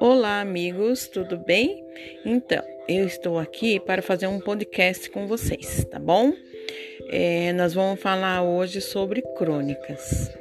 Olá, amigos, tudo bem? Então, eu estou aqui para fazer um podcast com vocês, tá bom? É, nós vamos falar hoje sobre crônicas.